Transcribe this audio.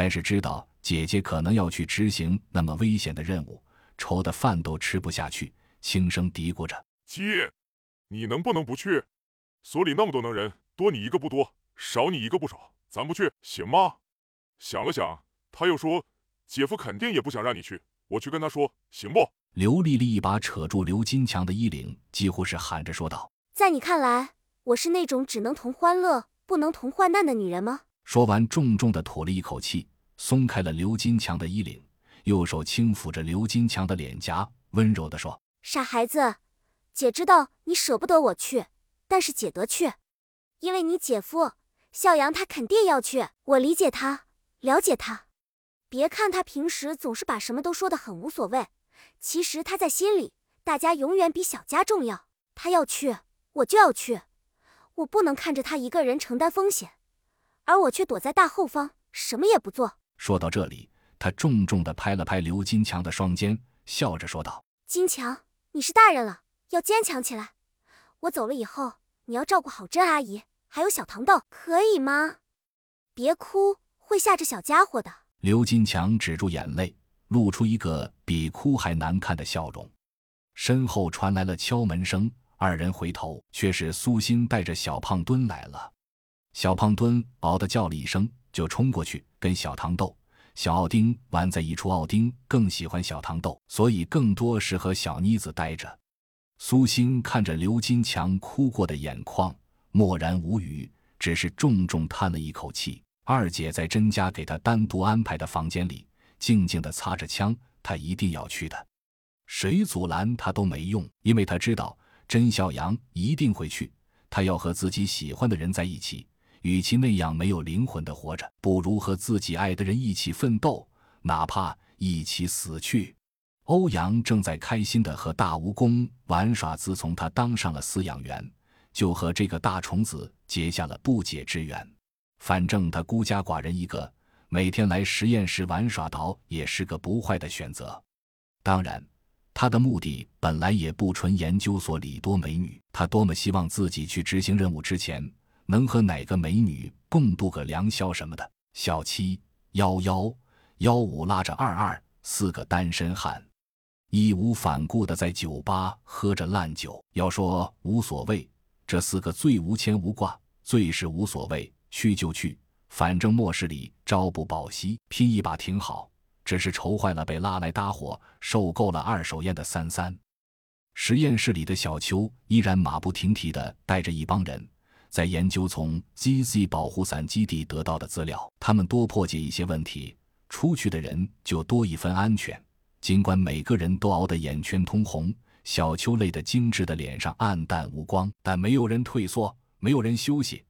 但是知道姐姐可能要去执行那么危险的任务，愁得饭都吃不下去，轻声嘀咕着：“姐，你能不能不去？所里那么多能人，多你一个不多，少你一个不少，咱不去行吗？”想了想，他又说：“姐夫肯定也不想让你去，我去跟他说，行不？”刘丽丽一把扯住刘金强的衣领，几乎是喊着说道：“在你看来，我是那种只能同欢乐不能同患难的女人吗？”说完，重重的吐了一口气，松开了刘金强的衣领，右手轻抚着刘金强的脸颊，温柔地说：“傻孩子，姐知道你舍不得我去，但是姐得去，因为你姐夫孝阳他肯定要去，我理解他。”了解他，别看他平时总是把什么都说得很无所谓，其实他在心里，大家永远比小家重要。他要去，我就要去，我不能看着他一个人承担风险，而我却躲在大后方，什么也不做。说到这里，他重重地拍了拍刘金强的双肩，笑着说道：“金强，你是大人了，要坚强起来。我走了以后，你要照顾好甄阿姨，还有小糖豆，可以吗？别哭。”会吓着小家伙的。刘金强止住眼泪，露出一个比哭还难看的笑容。身后传来了敲门声，二人回头，却是苏欣带着小胖墩来了。小胖墩嗷的叫了一声，就冲过去跟小糖豆、小奥丁玩在一处。奥丁更喜欢小糖豆，所以更多是和小妮子待着。苏欣看着刘金强哭过的眼眶，默然无语，只是重重叹了一口气。二姐在甄家给她单独安排的房间里，静静地擦着枪。她一定要去的，谁阻拦她都没用，因为她知道甄小阳一定会去。他要和自己喜欢的人在一起，与其那样没有灵魂的活着，不如和自己爱的人一起奋斗，哪怕一起死去。欧阳正在开心的和大蜈蚣玩耍，自从他当上了饲养员，就和这个大虫子结下了不解之缘。反正他孤家寡人一个，每天来实验室玩耍，倒也是个不坏的选择。当然，他的目的本来也不纯研究所里多美女。他多么希望自己去执行任务之前，能和哪个美女共度个良宵什么的。小七、幺幺、幺五拉着二二，四个单身汉，义无反顾的在酒吧喝着烂酒。要说无所谓，这四个最无牵无挂，最是无所谓。去就去，反正末世里朝不保夕，拼一把挺好。只是愁坏了被拉来搭伙、受够了二手烟的三三。实验室里的小邱依然马不停蹄地带着一帮人，在研究从 ZZ 保护伞基地得到的资料。他们多破解一些问题，出去的人就多一分安全。尽管每个人都熬得眼圈通红，小邱累得精致的脸上黯淡无光，但没有人退缩，没有人休息。